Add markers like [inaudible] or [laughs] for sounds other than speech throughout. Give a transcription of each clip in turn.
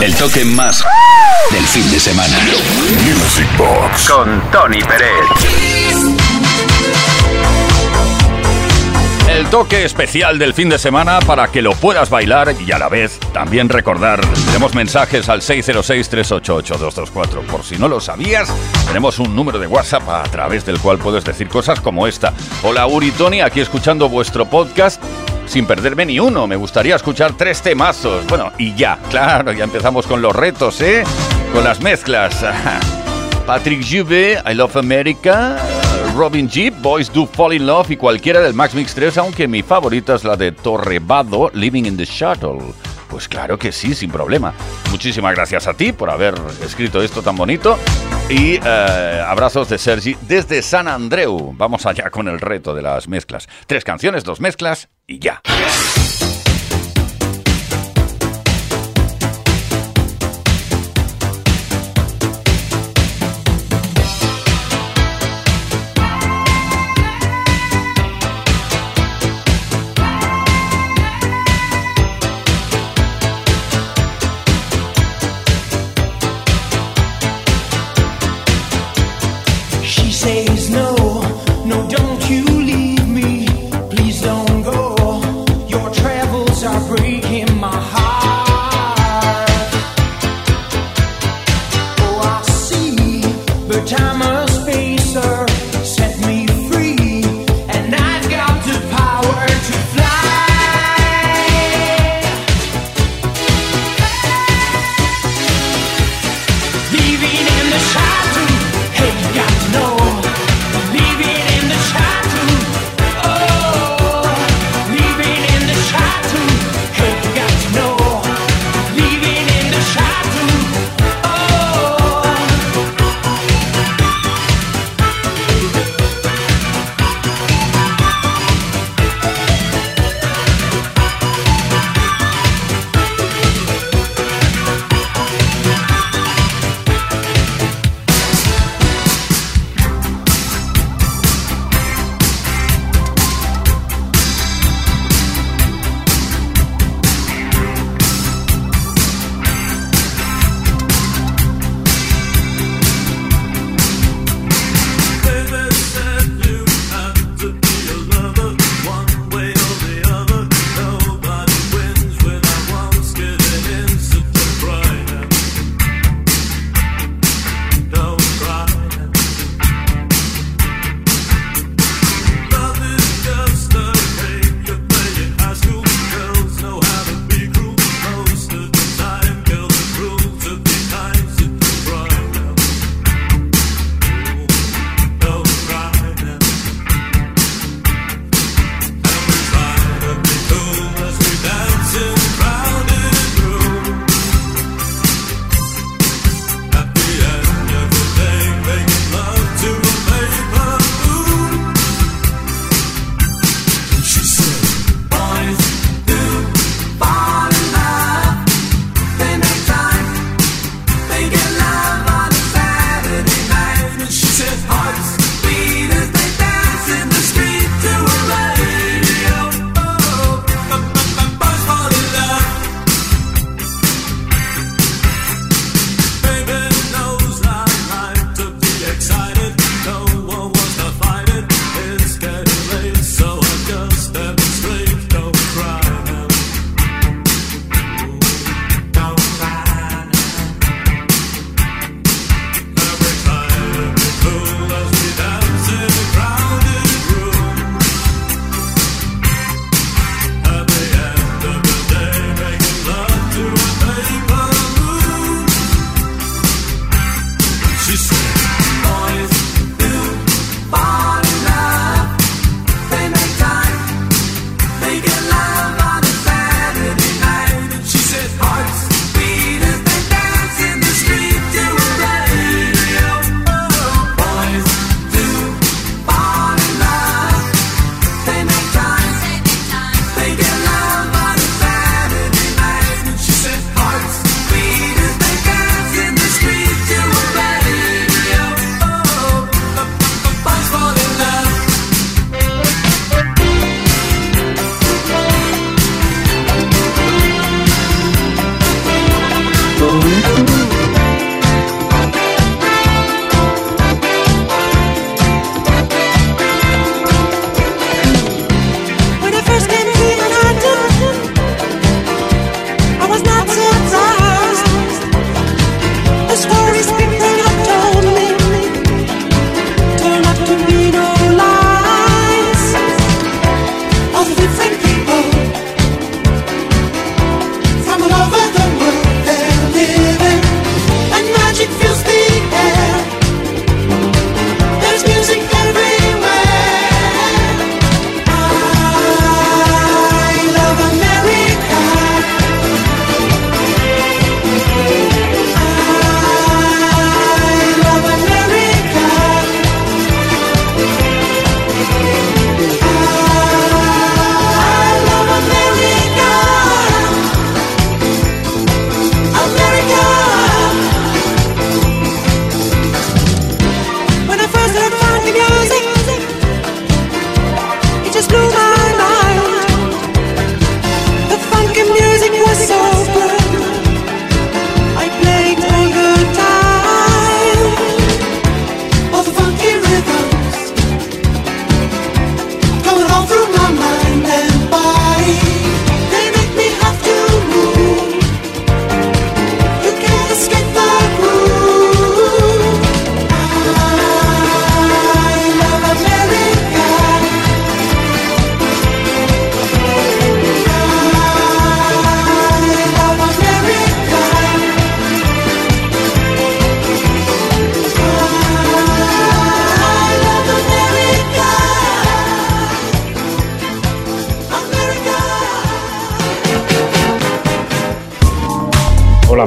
El toque más del fin de semana. Music Box. Con Tony Pérez. El toque especial del fin de semana para que lo puedas bailar y a la vez también recordar. Tenemos mensajes al 606-388-224. Por si no lo sabías, tenemos un número de WhatsApp a través del cual puedes decir cosas como esta. Hola Uri Tony, aquí escuchando vuestro podcast sin perderme ni uno. Me gustaría escuchar tres temazos. Bueno, y ya, claro, ya empezamos con los retos, ¿eh? Con las mezclas. [laughs] Patrick Juve, I Love America, Robin Jeep, Boys Do Fall in Love y cualquiera del Max Mix 3, aunque mi favorita es la de Torrebado, Living in the Shuttle. Pues claro que sí, sin problema. Muchísimas gracias a ti por haber escrito esto tan bonito. Y eh, abrazos de Sergi desde San Andreu. Vamos allá con el reto de las mezclas. Tres canciones, dos mezclas y ya.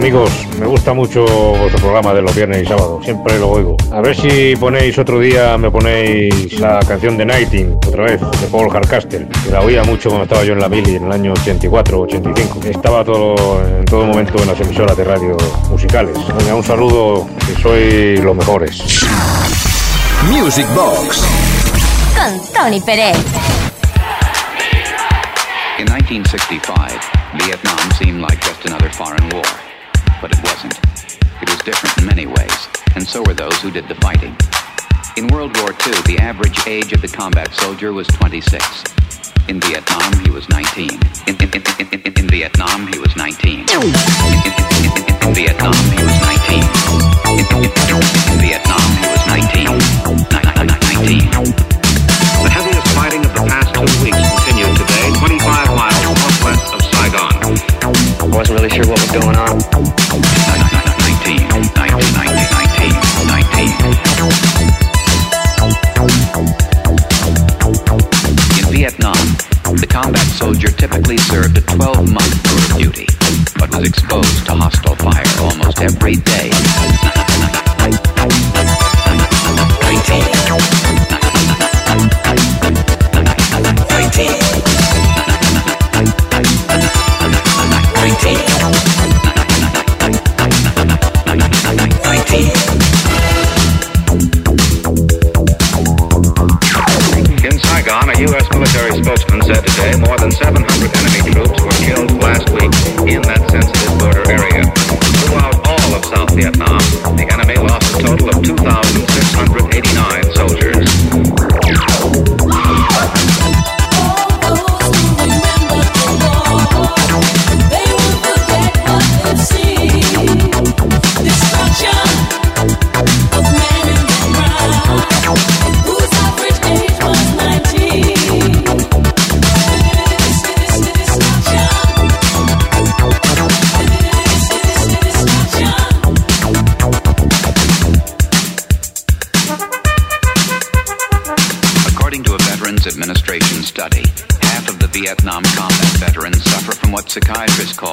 Amigos, me gusta mucho vuestro programa de los viernes y sábados, siempre lo oigo. A ver si ponéis otro día, me ponéis la canción de Nighting, otra vez, de Paul Hardcastle, que la oía mucho cuando estaba yo en la mili en el año 84 85. Estaba todo, en todo momento en las emisoras de radio musicales. un saludo, que sois los mejores. Music Box con Tony Pérez. In 1965, Vietnam seemed like just another foreign war. But it wasn't. It was different in many ways, and so were those who did the fighting. In World War II, the average age of the combat soldier was 26. In Vietnam, he was 19. In, in, in, in Vietnam, he was 19. In, Vietnam, he was 19. In, Vietnam, he was 19. 19. Wasn't really sure what was going on. In Vietnam, the combat soldier typically served a 12-month tour of duty, but was exposed to hostile fire almost every day. 700 enemy troops were killed last week in that sensitive border area. Throughout all of South Vietnam, the enemy lost a total of 2,689 psychiatrist called.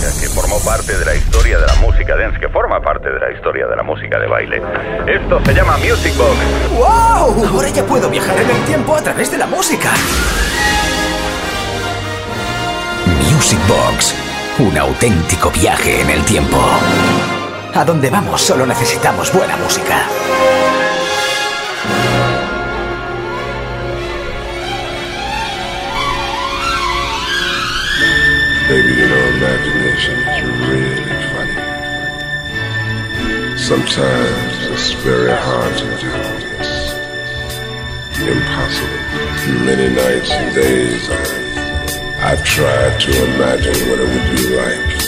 Que formó parte de la historia de la música dance, que forma parte de la historia de la música de baile. Esto se llama Music Box. ¡Wow! Ahora ya puedo viajar en el tiempo a través de la música. Music Box. Un auténtico viaje en el tiempo. A donde vamos solo necesitamos buena música. Baby, you know, is really funny. Sometimes it's very hard to do. Impossible. Many nights and days I've tried to imagine what it would be like.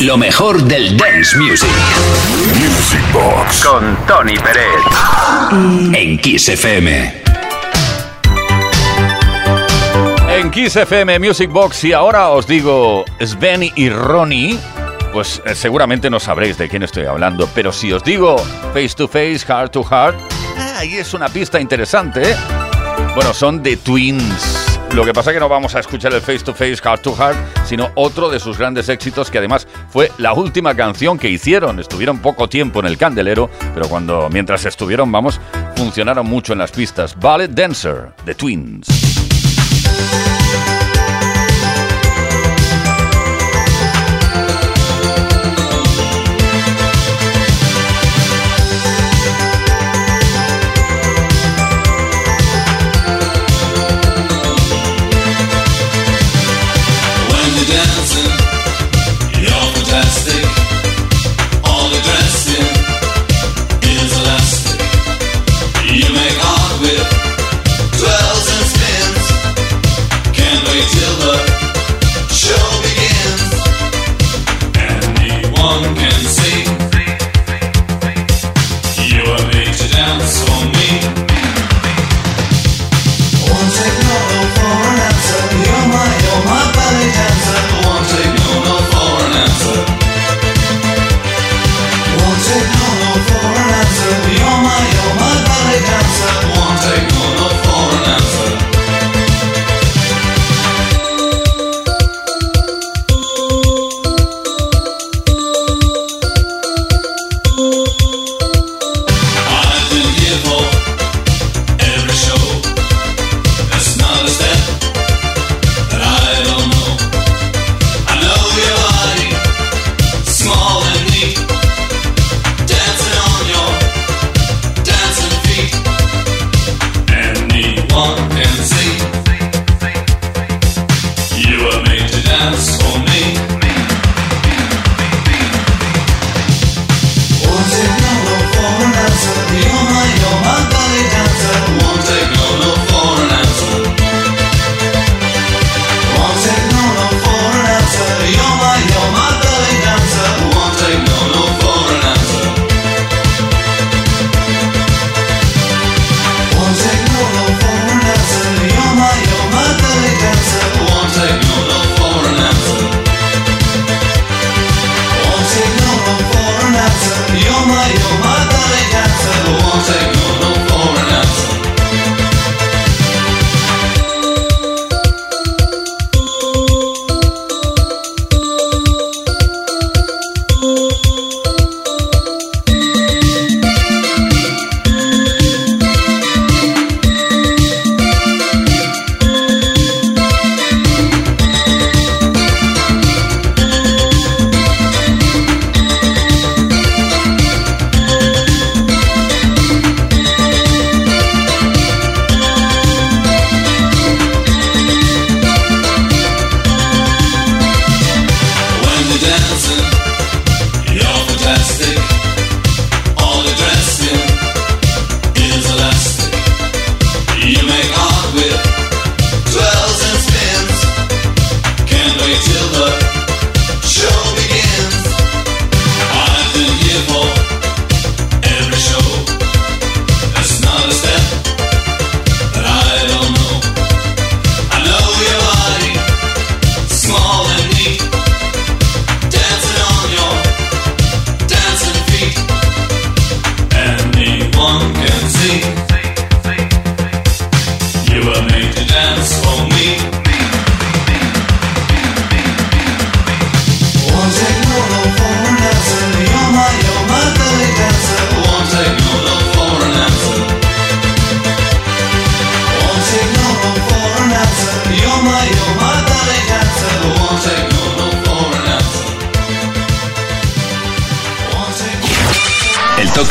Lo mejor del dance music. Music Box. Con Tony Pérez. Mm. En Kiss FM. En Kiss FM Music Box. Y ahora os digo Sven y Ronnie. Pues eh, seguramente no sabréis de quién estoy hablando. Pero si os digo face to face, heart to heart. Ah, ahí es una pista interesante. Bueno, son de Twins. Lo que pasa es que no vamos a escuchar el face to face, heart to heart sino otro de sus grandes éxitos que además fue la última canción que hicieron. Estuvieron poco tiempo en el candelero, pero cuando mientras estuvieron, vamos, funcionaron mucho en las pistas. Ballet Dancer, The Twins.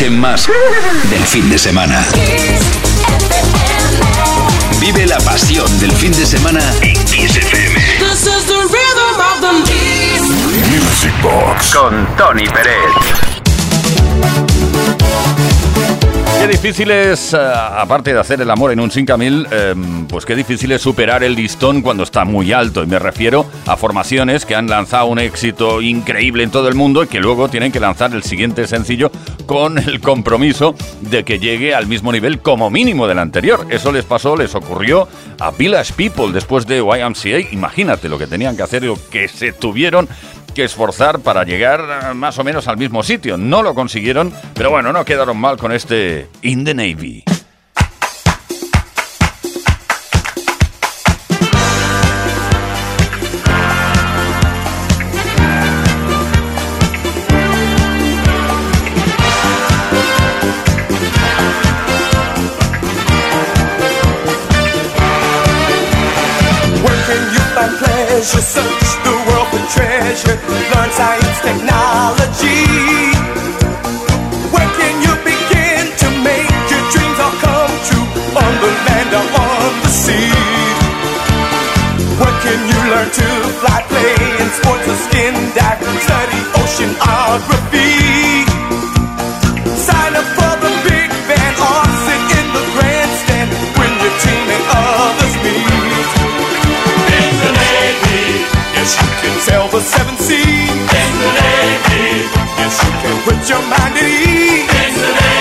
más del fin de semana. Vive la pasión del fin de semana en XFM. Music Box con Tony Pérez. Qué difícil es, eh, aparte de hacer el amor en un 5000, eh, pues qué difícil es superar el listón cuando está muy alto. Y me refiero a formaciones que han lanzado un éxito increíble en todo el mundo y que luego tienen que lanzar el siguiente sencillo con el compromiso de que llegue al mismo nivel como mínimo del anterior. Eso les pasó, les ocurrió a Village People después de YMCA. Imagínate lo que tenían que hacer y lo que se tuvieron esforzar para llegar eh, más o menos al mismo sitio. No lo consiguieron, pero bueno, no quedaron mal con este In the Navy. Where can you learn to fly, play in sports or skin dive? Study oceanography. Sign up for the big band or sit in the grandstand when your team and others meet. In the Navy, yes, you can sail the seven seas. In the Navy, yes, you can put your mind at ease. In the Navy,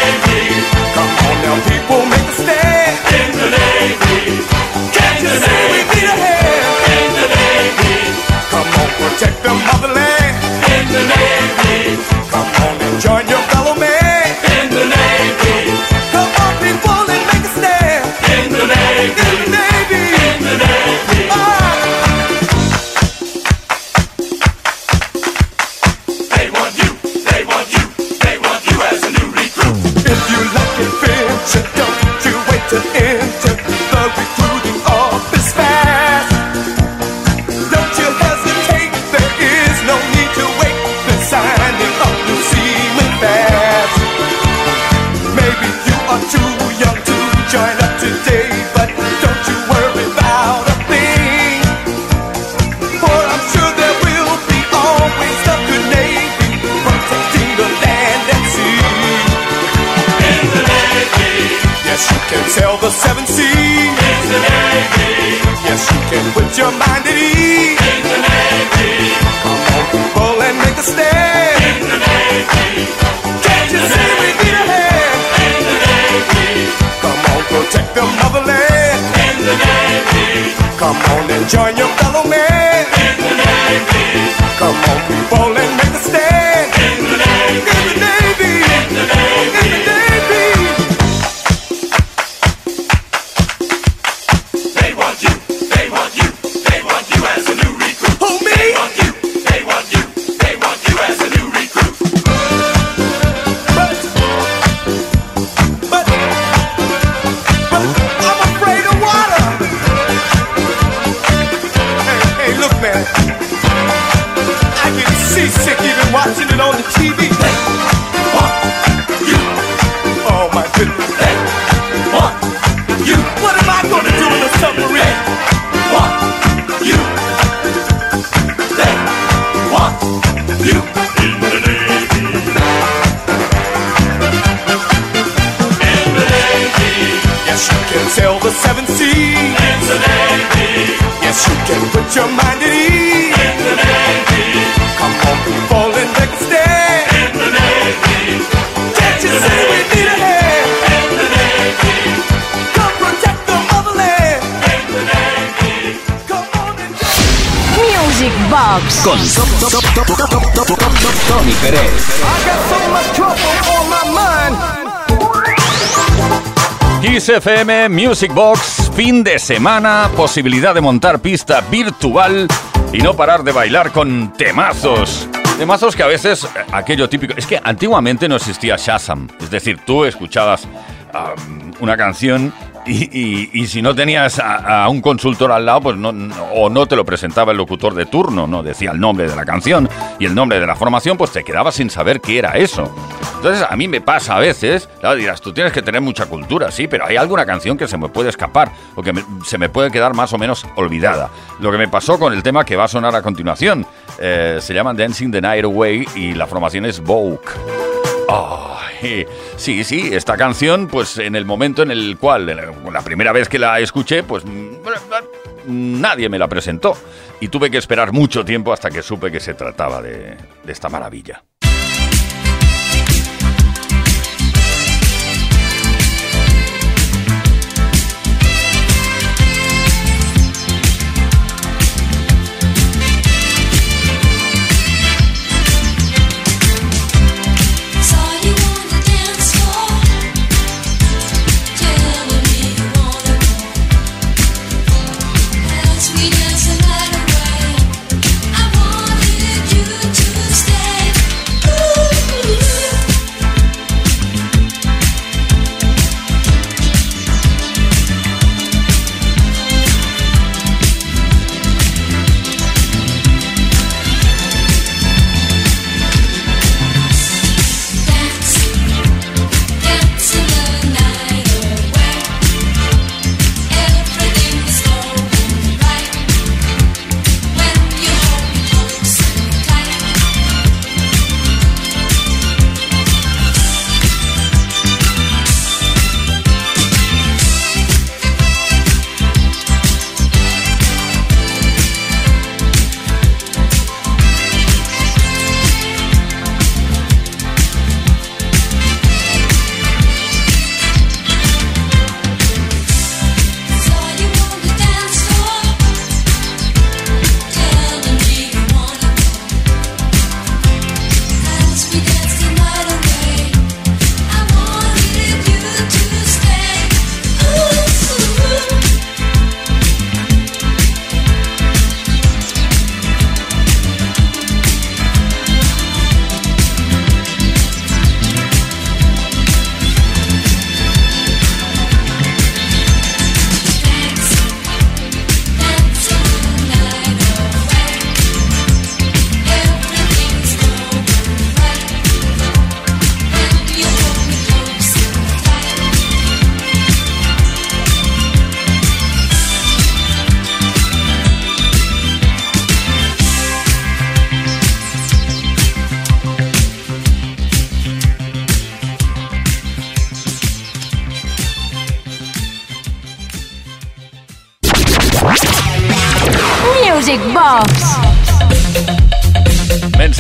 join your fellow man. Come on people FM Music Box, fin de semana, posibilidad de montar pista virtual y no parar de bailar con temazos. Temazos que a veces, eh, aquello típico, es que antiguamente no existía Shazam, es decir, tú escuchabas una canción y, y- y si no tenías a, a un consultor al lado, pues no, no- o no te lo presentaba el locutor de turno, no decía el nombre de la canción y el nombre de la formación, pues te quedabas sin saber qué era eso. Entonces a mí me pasa a veces, claro, dirás, tú tienes que tener mucha cultura, sí, pero hay alguna canción que se me puede escapar o que me- se me puede quedar más o menos olvidada. Lo que me pasó con el tema que va a sonar a continuación, eh, se llama Dancing the Night Away y la formación es Vogue. Sí, sí, esta canción, pues en el momento en el cual, la- primera vez que la escuché, pues mm, nadie me la presentó. Y tuve que esperar mucho tiempo hasta que supe que se trataba de esta maravilla.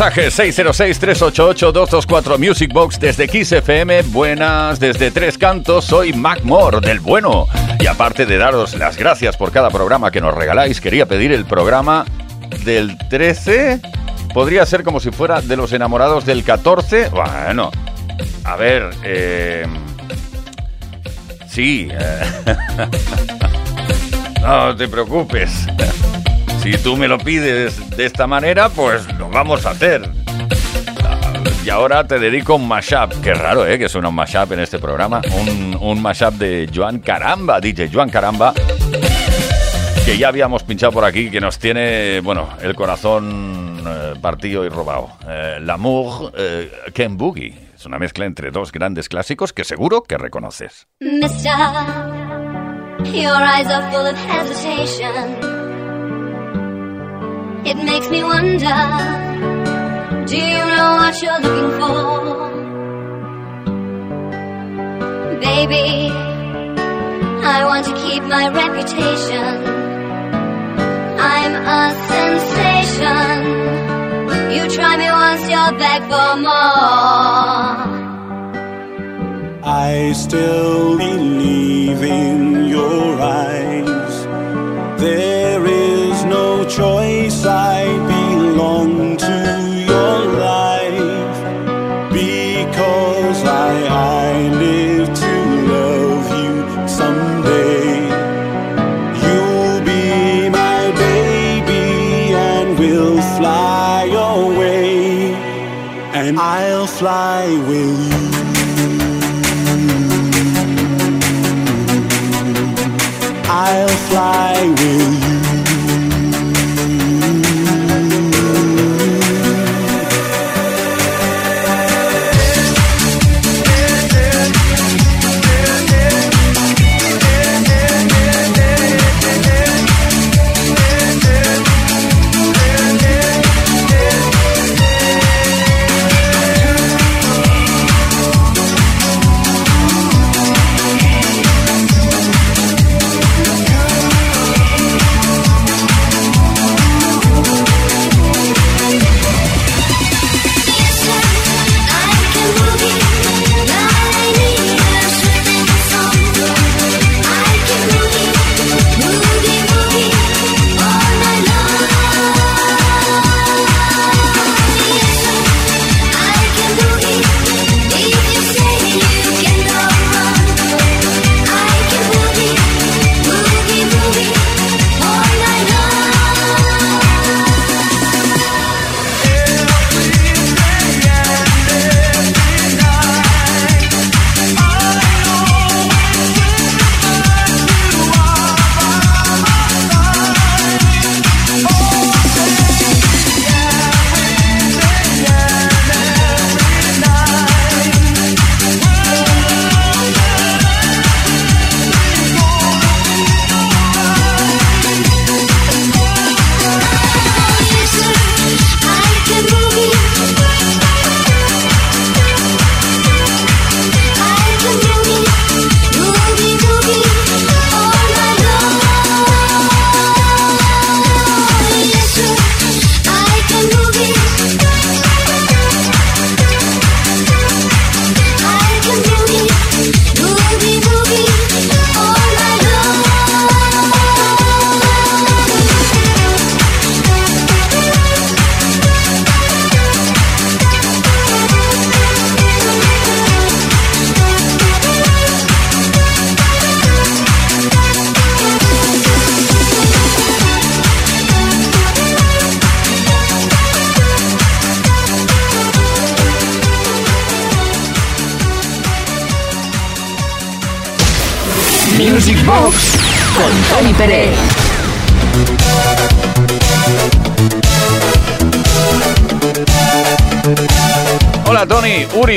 Mensaje 606-388-224 Music Box desde Kiss FM. Buenas desde Tres Cantos. Soy Mac Moore del Bueno. Y aparte de daros las gracias por cada programa que nos regaláis, quería pedir el programa del 13. Podría ser como si fuera de los enamorados del 14. Bueno, a ver. eh, sí. eh, [laughs] no te preocupes. Si tú me lo pides de esta manera, pues lo vamos a hacer. Y ahora te dedico un mashup. Qué raro, ¿eh? Que suena un mashup en este programa. Un, un mashup de Joan Caramba, DJ Joan Caramba. Que ya habíamos pinchado por aquí, que nos tiene, bueno, el corazón eh, partido y robado. Eh, L'amour eh, Ken Boogie. Es una mezcla entre dos grandes clásicos que seguro que reconoces. Mister, your eyes are full of hesitation. It makes me wonder Do you know what you're looking for? Baby, I want to keep my reputation. I'm a sensation. You try me once, you're back for more. I still believe in your eyes. There is no choice. I belong to your life because I, I live to love you someday. You'll be my baby and we'll fly away. And I'll fly with you. I'll fly with you.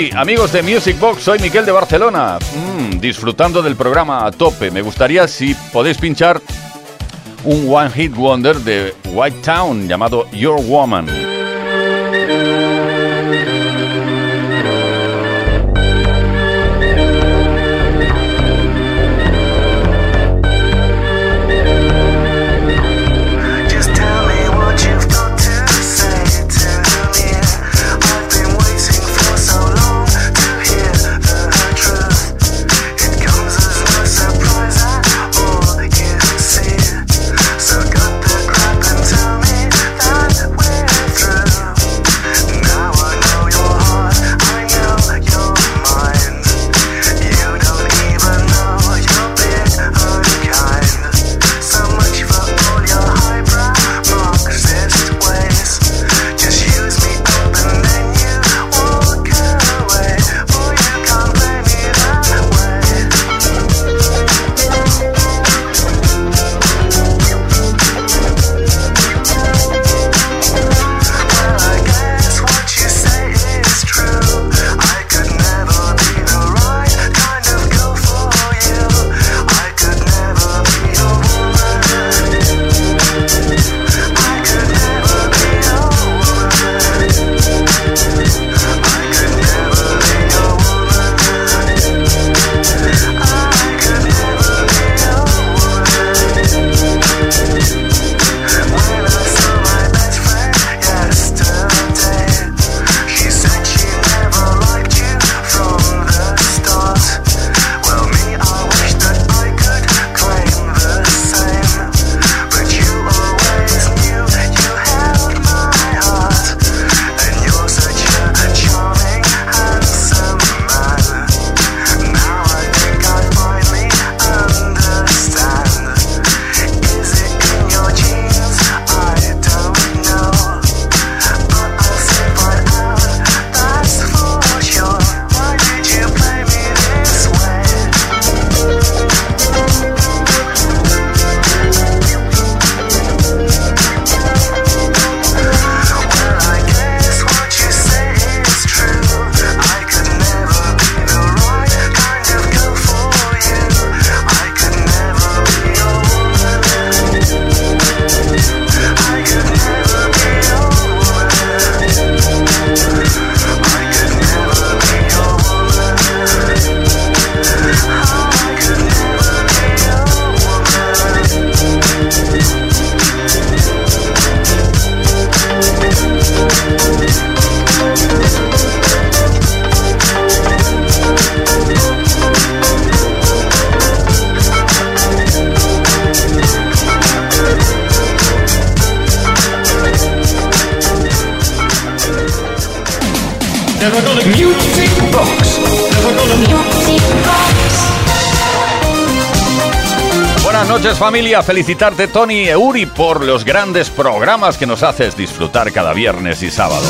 Amigos de Music Box, soy Miquel de Barcelona. Mm, disfrutando del programa a tope. Me gustaría si podéis pinchar un One Hit Wonder de White Town llamado Your Woman. familia, felicitarte Tony Euri por los grandes programas que nos haces disfrutar cada viernes y sábado.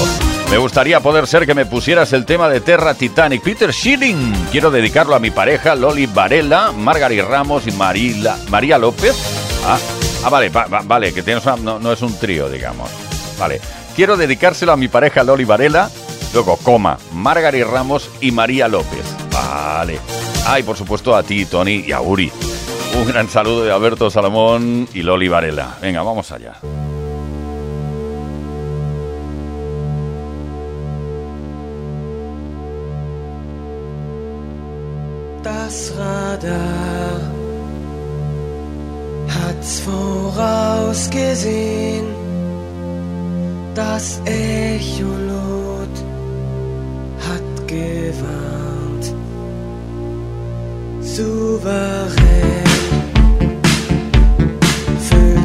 Me gustaría poder ser que me pusieras el tema de Terra Titanic. Peter Schilling. Quiero dedicarlo a mi pareja Loli Varela, Margaret Ramos y Marila, María López. Ah, ah vale, va, vale, que tienes una, no, es un trío, digamos. Vale. Quiero dedicárselo a mi pareja Loli Varela, luego coma, Margaret Ramos y María López. Vale. Ay, por supuesto a ti, Tony, y a Uri. Un gran saludo de Alberto Salomón y Loli Varela. Venga, vamos allá. Das Radar hat's vorausgesehen, das Echolot hat gewarnt, souverän.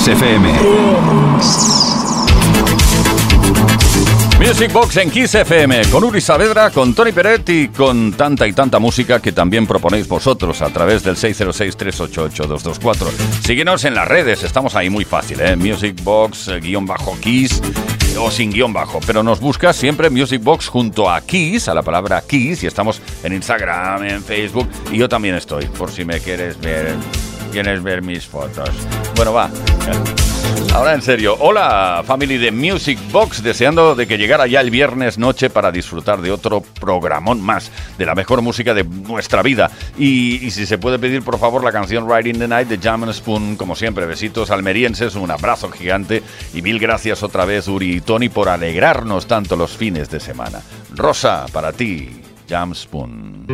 Kiss FM. Music Box en Kiss FM con Uri Saavedra, con Tony Peret y con tanta y tanta música que también proponéis vosotros a través del 606-388-224. Síguenos en las redes, estamos ahí muy fácil, ¿eh? Music Box, eh, guion bajo Kiss o sin guion bajo, pero nos buscas siempre Music Box junto a Kiss, a la palabra Kiss, y estamos en Instagram, en Facebook, y yo también estoy, por si me quieres ver, quieres ver mis fotos. Bueno, va. Ahora en serio, hola family de Music Box, deseando de que llegara ya el viernes noche para disfrutar de otro programón más, de la mejor música de nuestra vida. Y, si se puede pedir por favor la canción Riding the Night de Jam Spoon, como siempre, besitos almerienses, un abrazo gigante y mil gracias otra vez Uri y Tony por alegrarnos tanto los fines de semana. Rosa, para ti, Jam Spoon.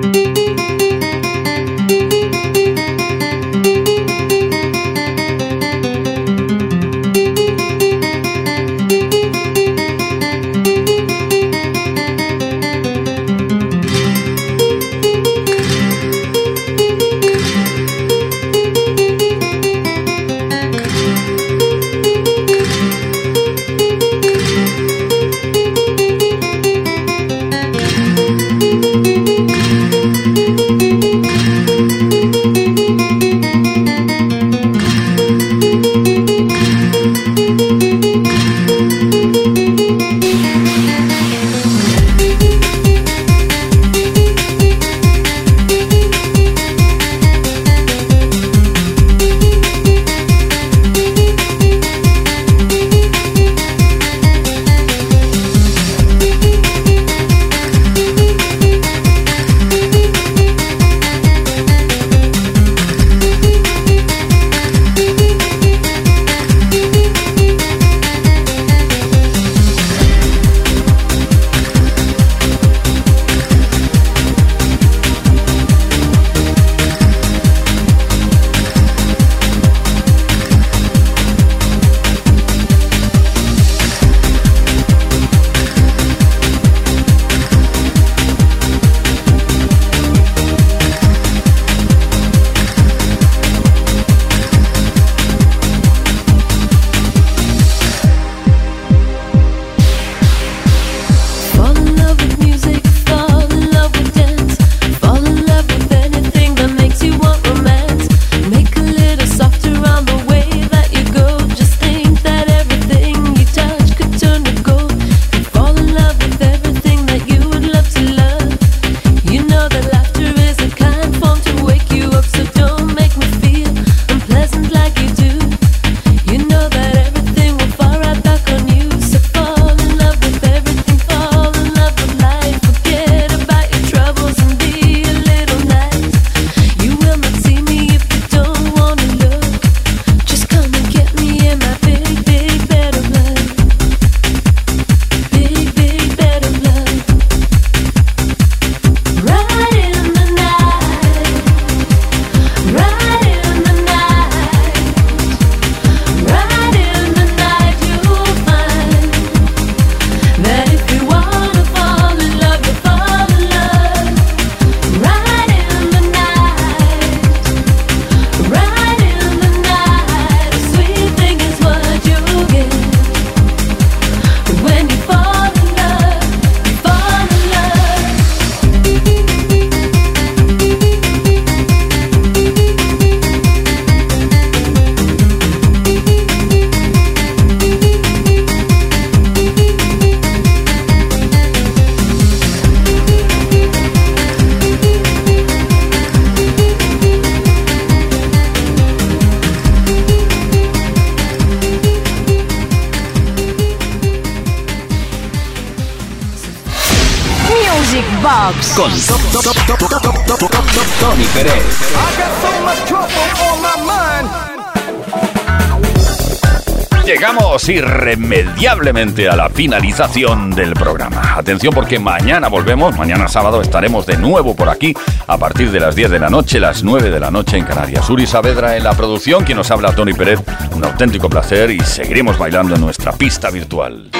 Irremediablemente a la finalización del programa. Atención porque mañana volvemos, mañana sábado estaremos de nuevo por aquí a partir de las 10 de la noche, las 9 de la noche en Canarias. Uri Saavedra en la producción, quien nos habla Tony Pérez, un auténtico placer y seguiremos bailando en nuestra pista virtual.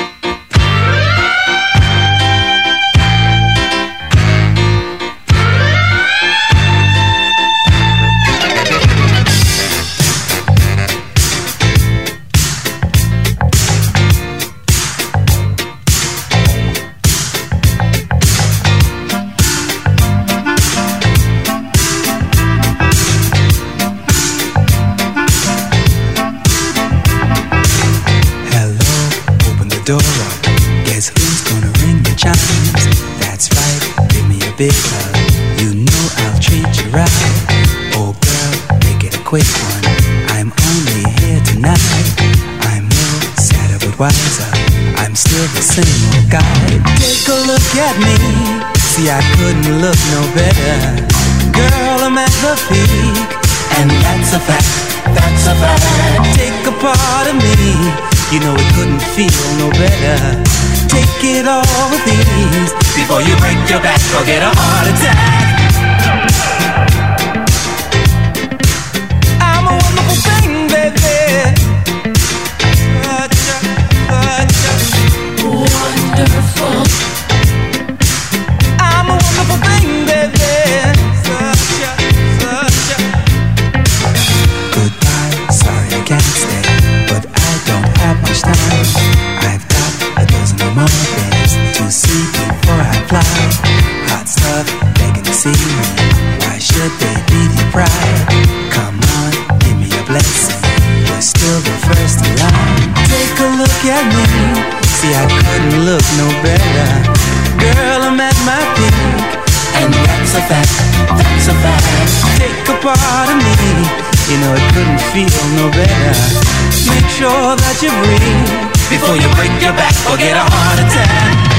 Door up. Guess who's gonna ring the chimes? That's right, give me a big hug. You know I'll treat you right. Oh girl, make it a quick one. I'm only here tonight. I'm no sadder but wiser. I'm still the same old guy. Take a look at me. See, I couldn't look no better. Girl, I'm at the peak. And that's a fact. That's a fact. Take a part of me. You know it couldn't feel no better. Take it all with ease before you break your back or get a heart attack. Mama. Before you break your back or get a heart attack.